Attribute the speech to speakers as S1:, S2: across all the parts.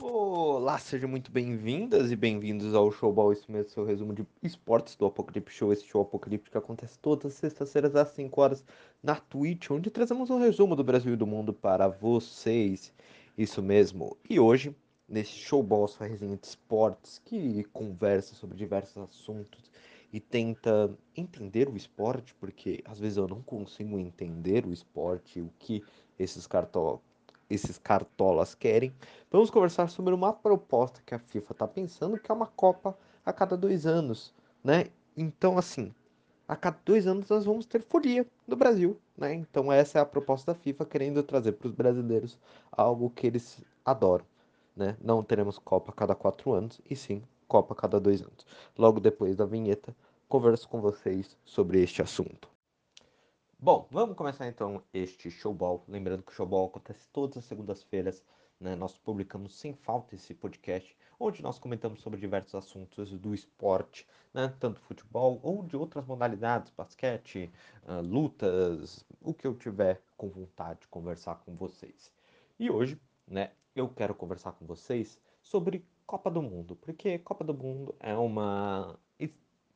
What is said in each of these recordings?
S1: Olá, sejam muito bem-vindas e bem-vindos ao Showball, esse mesmo seu resumo de esportes do Apocalipse Show, esse show Apocalipse que acontece todas as sextas-feiras às 5 horas na Twitch, onde trazemos um resumo do Brasil e do mundo para vocês. Isso mesmo. E hoje, nesse Showball, sua resenha de esportes, que conversa sobre diversos assuntos e tenta entender o esporte, porque às vezes eu não consigo entender o esporte, o que esses cartões esses cartolas querem, vamos conversar sobre uma proposta que a FIFA está pensando, que é uma Copa a cada dois anos, né? Então, assim, a cada dois anos nós vamos ter folia no Brasil, né? Então, essa é a proposta da FIFA, querendo trazer para os brasileiros algo que eles adoram, né? Não teremos Copa a cada quatro anos, e sim Copa a cada dois anos. Logo depois da vinheta, converso com vocês sobre este assunto. Bom, vamos começar então este showball. Lembrando que o showball acontece todas as segundas-feiras. Né? Nós publicamos sem falta esse podcast, onde nós comentamos sobre diversos assuntos do esporte, né? tanto futebol ou de outras modalidades, basquete, uh, lutas, o que eu tiver com vontade de conversar com vocês. E hoje, né, eu quero conversar com vocês sobre Copa do Mundo, porque Copa do Mundo é uma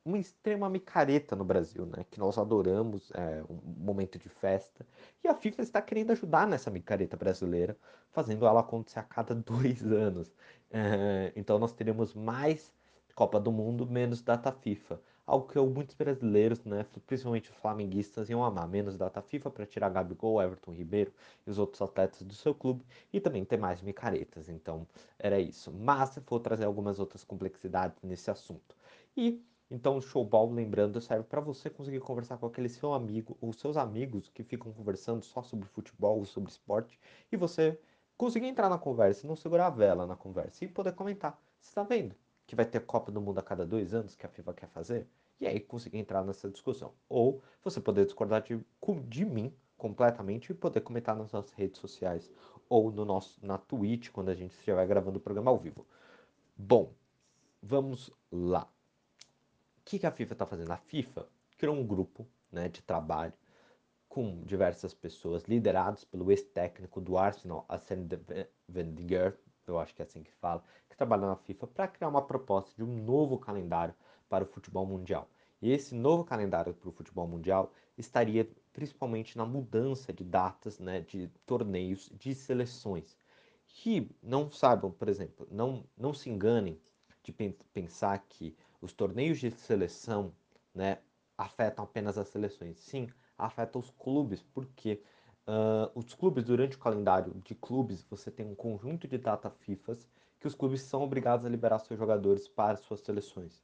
S1: uma extrema micareta no Brasil, né? Que nós adoramos, é um momento de festa. E a FIFA está querendo ajudar nessa micareta brasileira, fazendo ela acontecer a cada dois anos. É, então nós teremos mais Copa do Mundo, menos data FIFA. Algo que muitos brasileiros, né, principalmente os flamenguistas, iam amar. Menos data FIFA para tirar Gabigol, Everton Ribeiro e os outros atletas do seu clube. E também ter mais micaretas. Então era isso. Mas vou trazer algumas outras complexidades nesse assunto. E então, o showball, lembrando, serve para você conseguir conversar com aquele seu amigo ou seus amigos que ficam conversando só sobre futebol ou sobre esporte e você conseguir entrar na conversa, não segurar a vela na conversa e poder comentar. Você está vendo que vai ter Copa do Mundo a cada dois anos que a FIFA quer fazer? E aí conseguir entrar nessa discussão. Ou você poder discordar de, de mim completamente e poder comentar nas nossas redes sociais ou no nosso, na Twitch quando a gente estiver gravando o programa ao vivo. Bom, vamos lá. Que, que a FIFA está fazendo? A FIFA criou um grupo né, de trabalho com diversas pessoas, liderados pelo ex-técnico do Arsenal, Arsene Wenger, eu acho que é assim que fala, que trabalha na FIFA para criar uma proposta de um novo calendário para o futebol mundial. E esse novo calendário para o futebol mundial estaria principalmente na mudança de datas né, de torneios de seleções. Que não saibam, por exemplo, não, não se enganem de pensar que os torneios de seleção né, afetam apenas as seleções. Sim, afetam os clubes, porque uh, os clubes, durante o calendário de clubes, você tem um conjunto de data FIFAs que os clubes são obrigados a liberar seus jogadores para suas seleções.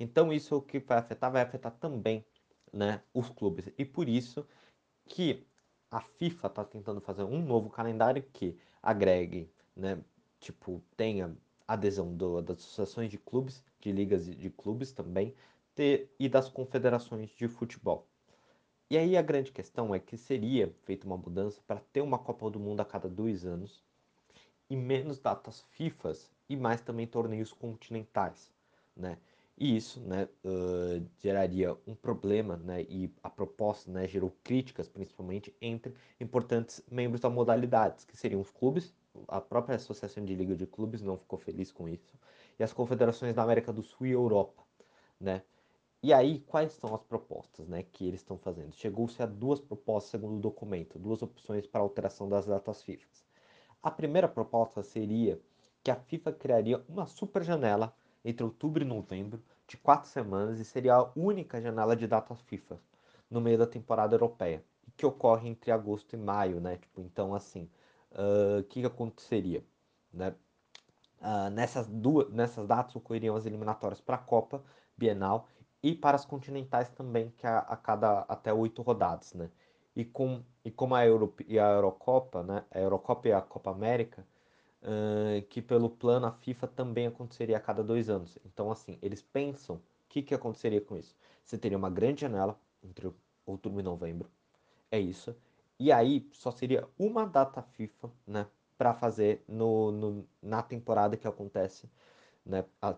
S1: Então isso o que vai afetar, vai afetar também né, os clubes. E por isso que a FIFA está tentando fazer um novo calendário que agregue, né, tipo, tenha adesão do, das associações de clubes, de ligas de clubes também, e das confederações de futebol. E aí a grande questão é que seria feita uma mudança para ter uma Copa do Mundo a cada dois anos e menos datas FIFAs e mais também torneios continentais, né? E isso, né, uh, geraria um problema, né, e a proposta, né, gerou críticas, principalmente entre importantes membros da modalidade, que seriam os clubes a própria Associação de Liga de Clubes não ficou feliz com isso, e as confederações da América do Sul e Europa, né? E aí, quais são as propostas né, que eles estão fazendo? Chegou-se a duas propostas, segundo o documento, duas opções para alteração das datas FIFA. A primeira proposta seria que a FIFA criaria uma super janela entre outubro e novembro, de quatro semanas, e seria a única janela de datas FIFA no meio da temporada europeia, que ocorre entre agosto e maio, né? Tipo, então, assim, o uh, que, que, aconteceria? Né? Uh, nessas, duas, nessas datas ocorreriam as eliminatórias para a Copa Bienal e para as continentais também, que a, a cada até oito rodadas. Né? E, com, e como a, Euro, e a Eurocopa, né? a Eurocopa e a Copa América, uh, que pelo plano a FIFA também aconteceria a cada dois anos. Então, assim, eles pensam o que, que aconteceria com isso. Você teria uma grande janela entre outubro e novembro, é isso. E aí só seria uma data FIFA, né, para fazer no, no, na temporada que acontece, né, a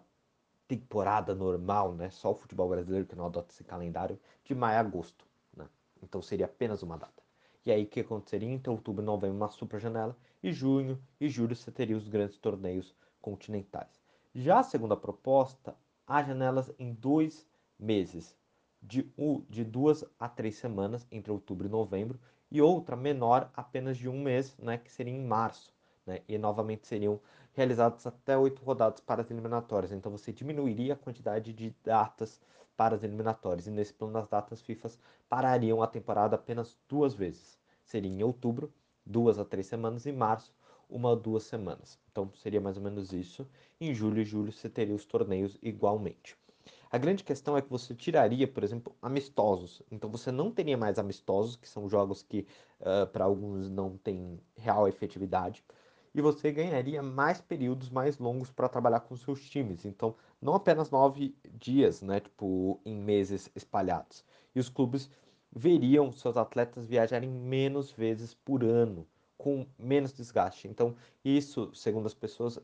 S1: temporada normal, né, só o futebol brasileiro que não adota esse calendário, de maio a agosto, né. Então seria apenas uma data. E aí o que aconteceria entre outubro novembro, uma super janela, e junho e julho você teria os grandes torneios continentais. Já a segunda proposta, há janelas em dois meses, de, de duas a três semanas, entre outubro e novembro, e outra menor, apenas de um mês, né, que seria em março. Né, e novamente seriam realizadas até oito rodadas para as eliminatórias. Então você diminuiria a quantidade de datas para as eliminatórias. E nesse plano, as datas FIFA parariam a temporada apenas duas vezes. Seria em outubro, duas a três semanas, e março, uma ou duas semanas. Então seria mais ou menos isso. Em julho e julho você teria os torneios igualmente. A grande questão é que você tiraria, por exemplo, amistosos. Então você não teria mais amistosos, que são jogos que uh, para alguns não têm real efetividade. E você ganharia mais períodos mais longos para trabalhar com seus times. Então, não apenas nove dias, né? Tipo, em meses espalhados. E os clubes veriam seus atletas viajarem menos vezes por ano, com menos desgaste. Então, isso, segundo as pessoas,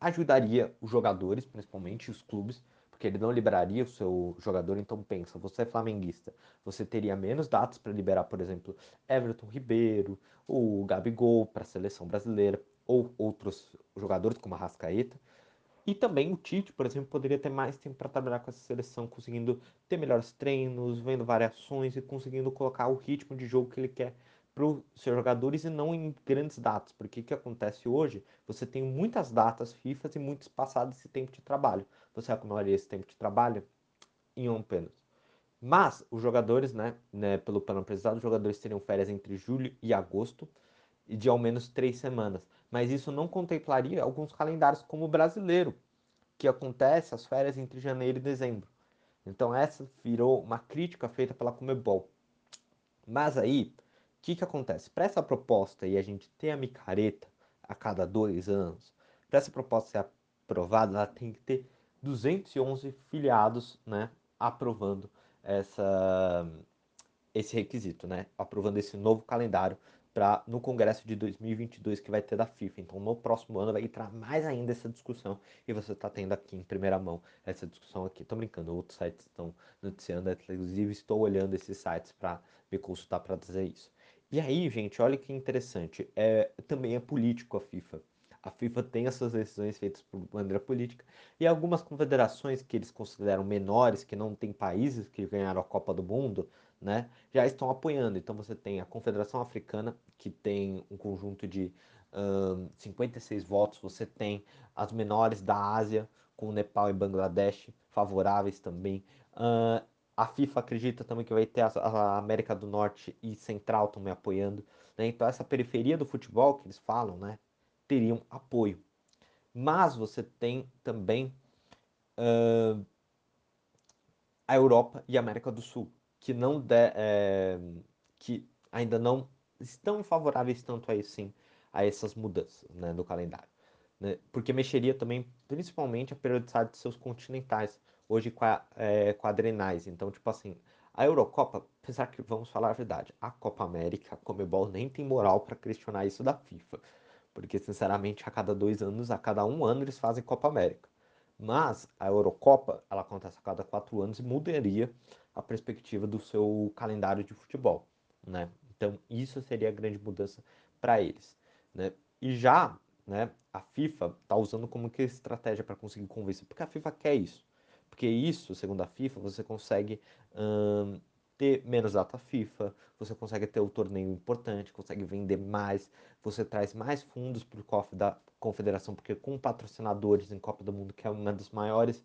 S1: ajudaria os jogadores, principalmente os clubes, porque ele não liberaria o seu jogador. Então pensa, você é flamenguista, você teria menos datas para liberar, por exemplo, Everton Ribeiro, o Gabigol para a seleção brasileira, ou outros jogadores como a Rascaeta. E também o Tite, por exemplo, poderia ter mais tempo para trabalhar com essa seleção, conseguindo ter melhores treinos, vendo variações e conseguindo colocar o ritmo de jogo que ele quer para os seus jogadores e não em grandes datas, porque o que acontece hoje? Você tem muitas datas FIFA e muito espaçado esse tempo de trabalho. Você acumularia esse tempo de trabalho em um apenas. Mas os jogadores, né, né, pelo plano apresentado, os jogadores teriam férias entre julho e agosto e de ao menos três semanas. Mas isso não contemplaria alguns calendários como o brasileiro, que acontece as férias entre janeiro e dezembro. Então essa virou uma crítica feita pela Comebol. Mas aí, que, que acontece? Para essa proposta e a gente ter a micareta a cada dois anos, para essa proposta ser aprovada, ela tem que ter 211 filiados né, aprovando essa, esse requisito, né, aprovando esse novo calendário para no congresso de 2022 que vai ter da FIFA. Então, no próximo ano vai entrar mais ainda essa discussão e você está tendo aqui em primeira mão essa discussão aqui. Tô brincando, outros sites estão noticiando, inclusive estou olhando esses sites para me consultar para dizer isso. E aí, gente, olha que interessante. É, também é político a FIFA. A FIFA tem as suas decisões feitas por maneira política e algumas confederações que eles consideram menores, que não têm países que ganharam a Copa do Mundo, né, já estão apoiando. Então você tem a Confederação Africana, que tem um conjunto de um, 56 votos, você tem as menores da Ásia, com Nepal e Bangladesh, favoráveis também. Uh, a FIFA acredita também que vai ter a, América do Norte e Central também apoiando. Né? Então, essa periferia do futebol que eles falam, né, teriam apoio. Mas você tem também uh, a Europa e a América do Sul, que não de, é, que ainda não estão favoráveis tanto aí sim a essas mudanças né, do calendário. Né? Porque mexeria também principalmente a periodicidade de seus continentais hoje é, quadrenais. Então, tipo assim, a Eurocopa, apesar que vamos falar a verdade, a Copa América, a Comebol nem tem moral para questionar isso da FIFA. Porque, sinceramente, a cada dois anos, a cada um ano, eles fazem Copa América. Mas a Eurocopa, ela acontece a cada quatro anos e mudaria a perspectiva do seu calendário de futebol, né? Então, isso seria a grande mudança para eles, né? E já, né, a FIFA está usando como que estratégia para conseguir convencer, porque a FIFA quer isso. Porque isso, segundo a FIFA, você consegue hum, ter menos data FIFA, você consegue ter o torneio importante, consegue vender mais, você traz mais fundos para o cofre da confederação, porque com patrocinadores em Copa do Mundo, que é uma das maiores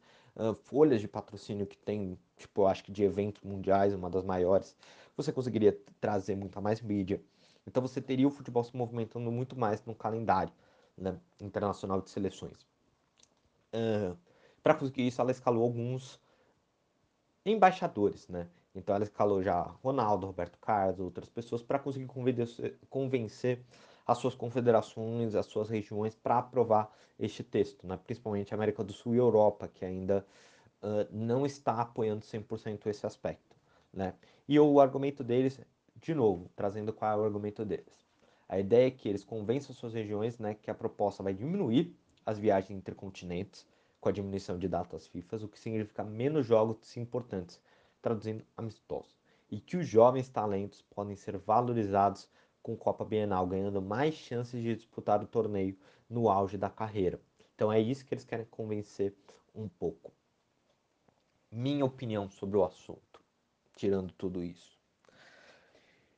S1: folhas de patrocínio que tem, tipo, acho que de eventos mundiais, uma das maiores, você conseguiria trazer muita mais mídia. Então você teria o futebol se movimentando muito mais no calendário né, internacional de seleções. Uh, para conseguir isso, ela escalou alguns embaixadores, né? Então ela escalou já Ronaldo, Roberto Carlos, outras pessoas para conseguir convencer, as suas confederações, as suas regiões para aprovar este texto, né? principalmente América do Sul e Europa, que ainda uh, não está apoiando 100% esse aspecto. Né? E o argumento deles, de novo, trazendo qual é o argumento deles. A ideia é que eles convençam suas regiões né, que a proposta vai diminuir as viagens intercontinentes, com a diminuição de datas FIFA, o que significa menos jogos importantes, traduzindo amistosos, e que os jovens talentos podem ser valorizados com Copa Bienal, ganhando mais chances de disputar o torneio no auge da carreira. Então é isso que eles querem convencer um pouco. Minha opinião sobre o assunto, tirando tudo isso.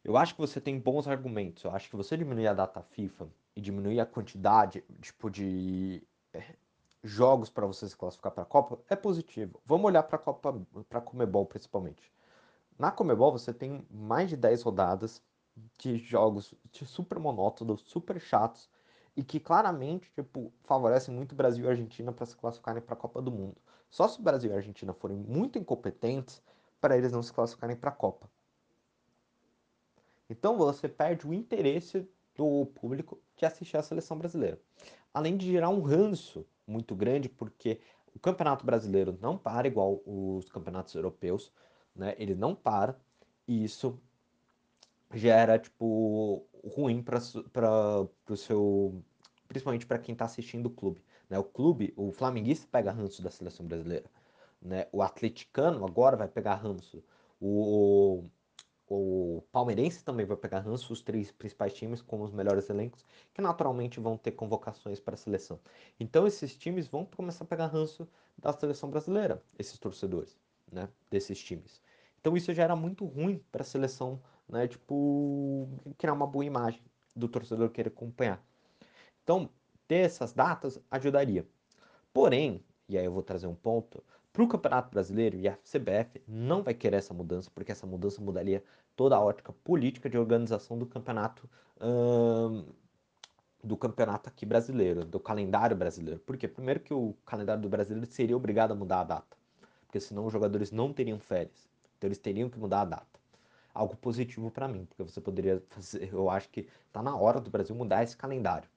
S1: Eu acho que você tem bons argumentos. Eu acho que você diminuir a data FIFA e diminuir a quantidade tipo, de é, jogos para você se classificar para a Copa é positivo. Vamos olhar para a Copa, para a Comebol principalmente. Na Comebol você tem mais de 10 rodadas de jogos de super monótonos, super chatos e que claramente tipo favorecem muito Brasil e Argentina para se classificarem para a Copa do Mundo. Só se o Brasil e a Argentina forem muito incompetentes para eles não se classificarem para a Copa. Então você perde o interesse do público de assistir a seleção brasileira. Além de gerar um ranço muito grande, porque o Campeonato Brasileiro não para igual os campeonatos europeus, né? Ele não para e isso gera tipo ruim para o seu principalmente para quem está assistindo o clube, né? O clube, o flamenguista pega ranço da seleção brasileira, né? O atleticano agora vai pegar ranço. O, o palmeirense também vai pegar ranço, os três principais times com os melhores elencos, que naturalmente vão ter convocações para a seleção. Então esses times vão começar a pegar ranço da seleção brasileira, esses torcedores, né, desses times. Então isso já era muito ruim para a seleção, né, tipo, criar uma boa imagem do torcedor querer acompanhar. Então, ter essas datas ajudaria. Porém, e aí eu vou trazer um ponto, para o Campeonato Brasileiro e a CBF não vai querer essa mudança, porque essa mudança mudaria toda a ótica política de organização do campeonato hum, do campeonato aqui brasileiro, do calendário brasileiro. Por quê? Primeiro que o calendário do brasileiro seria obrigado a mudar a data, porque senão os jogadores não teriam férias. Então eles teriam que mudar a data. Algo positivo para mim, porque você poderia fazer, eu acho que está na hora do Brasil mudar esse calendário?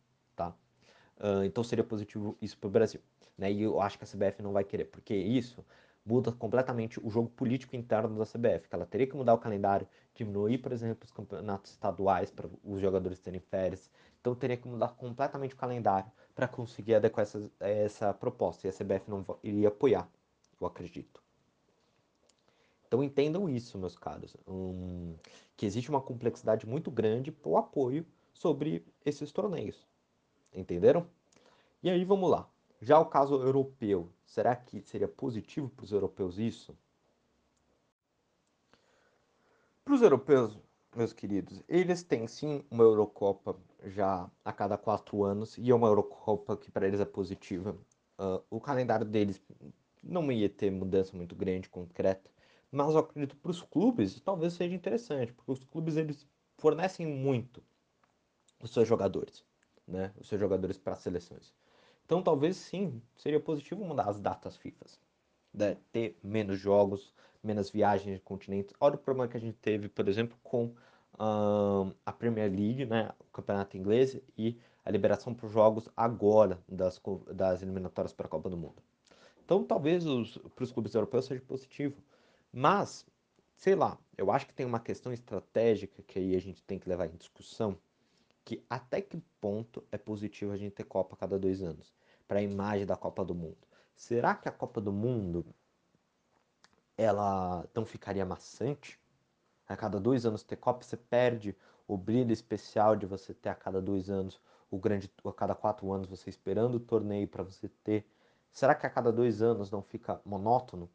S1: Uh, então seria positivo isso para o Brasil. Né? E eu acho que a CBF não vai querer, porque isso muda completamente o jogo político interno da CBF, que ela teria que mudar o calendário, diminuir, por exemplo, os campeonatos estaduais para os jogadores terem férias. Então teria que mudar completamente o calendário para conseguir adequar essa, essa proposta. E a CBF não iria apoiar, eu acredito. Então entendam isso, meus caros, um, que existe uma complexidade muito grande para o apoio sobre esses torneios. Entenderam? E aí vamos lá. Já o caso europeu, será que seria positivo para os europeus isso? Para os europeus, meus queridos, eles têm sim uma Eurocopa já a cada quatro anos e é uma Eurocopa que para eles é positiva. Uh, o calendário deles não ia ter mudança muito grande, concreta, mas eu acredito para os clubes talvez seja interessante, porque os clubes eles fornecem muito os seus jogadores, né? Os seus jogadores para as seleções. Então talvez sim, seria positivo mudar as datas FIFA. Né? Ter menos jogos, menos viagens de continentes. Olha o problema que a gente teve, por exemplo, com a Premier League, né? o campeonato inglês, e a liberação para os jogos agora das, das eliminatórias para a Copa do Mundo. Então talvez para os clubes europeus seja positivo. Mas, sei lá, eu acho que tem uma questão estratégica que aí a gente tem que levar em discussão, que até que ponto é positivo a gente ter Copa a cada dois anos para a imagem da Copa do Mundo. Será que a Copa do Mundo ela não ficaria maçante? A cada dois anos ter Copa, você perde o brilho especial de você ter a cada dois anos, o grande a cada quatro anos você esperando o torneio para você ter. Será que a cada dois anos não fica monótono?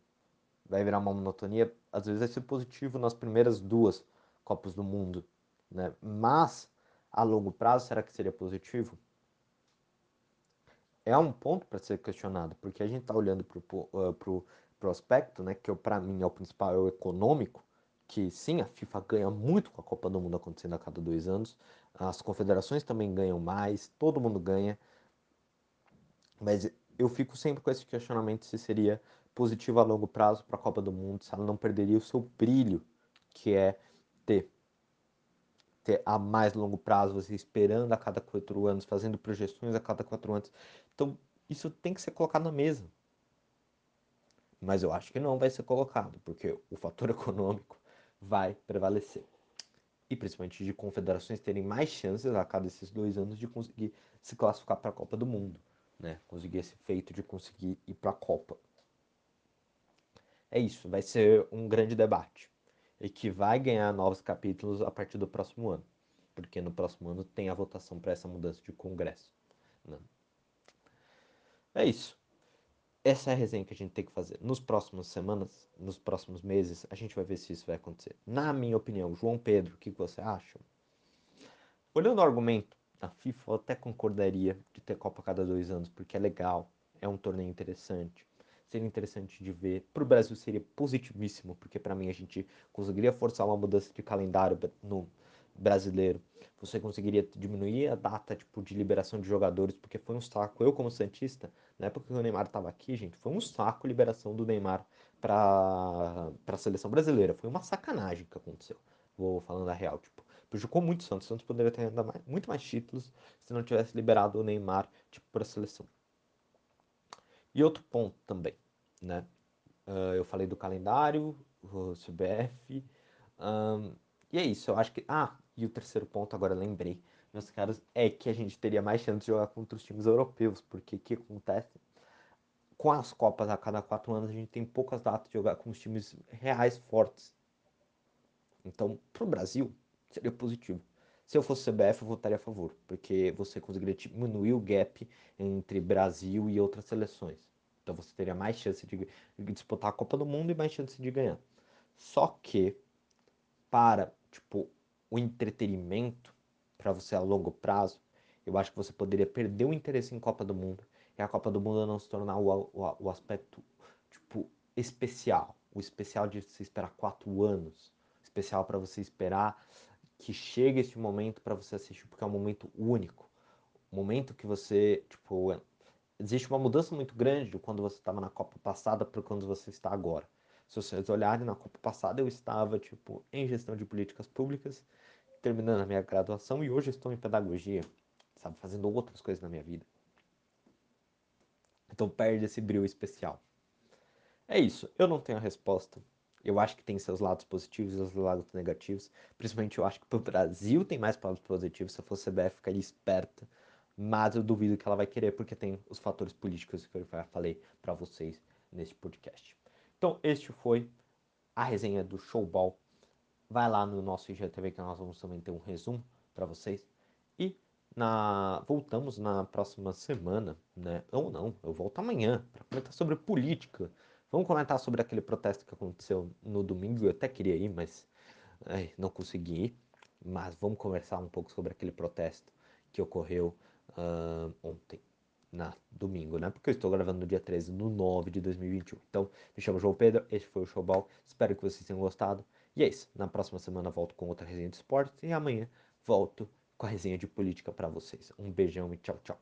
S1: Vai virar uma monotonia? Às vezes vai ser positivo nas primeiras duas Copas do Mundo, né? Mas a longo prazo, será que seria positivo? é um ponto para ser questionado, porque a gente está olhando para o prospecto, né, que para mim é o principal, é o econômico, que sim, a FIFA ganha muito com a Copa do Mundo acontecendo a cada dois anos, as confederações também ganham mais, todo mundo ganha, mas eu fico sempre com esse questionamento se seria positivo a longo prazo para a Copa do Mundo, se ela não perderia o seu brilho, que é ter ter a mais longo prazo, você esperando a cada quatro anos, fazendo projeções a cada quatro anos. Então, isso tem que ser colocado na mesa. Mas eu acho que não vai ser colocado, porque o fator econômico vai prevalecer. E principalmente de confederações terem mais chances a cada esses dois anos de conseguir se classificar para a Copa do Mundo. Né? Conseguir esse feito de conseguir ir para a Copa. É isso, vai ser um grande debate e que vai ganhar novos capítulos a partir do próximo ano. porque no próximo ano tem a votação para essa mudança de Congresso. Né? É isso. Essa é a resenha que a gente tem que fazer. Nos próximas semanas, nos próximos meses, a gente vai ver se isso vai acontecer. Na minha opinião, João Pedro, o que você acha? Olhando o argumento, a FIFA até concordaria de ter Copa a cada dois anos, porque é legal, é um torneio interessante. Seria interessante de ver. Para o Brasil seria positivíssimo, porque para mim a gente conseguiria forçar uma mudança de calendário no brasileiro. Você conseguiria diminuir a data tipo, de liberação de jogadores, porque foi um saco. Eu, como Santista, na época que o Neymar estava aqui, gente, foi um saco a liberação do Neymar para a seleção brasileira. Foi uma sacanagem que aconteceu. Vou falando a real, tipo, prejudicou muito o Santos. O Santos poderia ter ainda mais, muito mais títulos se não tivesse liberado o Neymar, tipo, para a seleção. E outro ponto também, né? Uh, eu falei do calendário, o CBF, um, e é isso, eu acho que. Ah, e o terceiro ponto, agora lembrei, meus caros, é que a gente teria mais chance de jogar contra os times europeus, porque o que acontece? Com as Copas a cada quatro anos, a gente tem poucas datas de jogar com os times reais fortes. Então, para o Brasil, seria positivo. Se eu fosse CBF, eu votaria a favor, porque você conseguiria diminuir o gap entre Brasil e outras seleções. Então você teria mais chance de disputar a Copa do Mundo e mais chance de ganhar. Só que, para tipo, o entretenimento para você a longo prazo, eu acho que você poderia perder o interesse em Copa do Mundo e a Copa do Mundo não se tornar o, o, o aspecto, tipo, especial. O especial de você esperar quatro anos. Especial para você esperar que chegue esse momento para você assistir, porque é um momento único. Momento que você, tipo, existe uma mudança muito grande de quando você estava na Copa passada para quando você está agora. Se vocês olharem na Copa passada, eu estava tipo em gestão de políticas públicas, terminando a minha graduação e hoje estou em pedagogia, sabe, fazendo outras coisas na minha vida. Então perde esse brilho especial. É isso, eu não tenho a resposta. Eu acho que tem seus lados positivos e seus lados negativos. Principalmente eu acho que para o Brasil tem mais lados positivos. Se eu fosse CBF, ficaria esperta. Mas eu duvido que ela vai querer, porque tem os fatores políticos que eu já falei para vocês neste podcast. Então, este foi a resenha do Showball. Vai lá no nosso IGTV que nós vamos também ter um resumo para vocês. E na voltamos na próxima semana, né? Ou não, eu volto amanhã para comentar sobre política. Vamos comentar sobre aquele protesto que aconteceu no domingo. Eu até queria ir, mas ai, não consegui ir. Mas vamos conversar um pouco sobre aquele protesto que ocorreu uh, ontem na domingo, né? Porque eu estou gravando no dia 13 do 9 de 2021. Então, me chamo João Pedro, este foi o Showball. Espero que vocês tenham gostado. E é isso. Na próxima semana volto com outra resenha de esportes e amanhã volto com a resenha de política para vocês. Um beijão e tchau, tchau.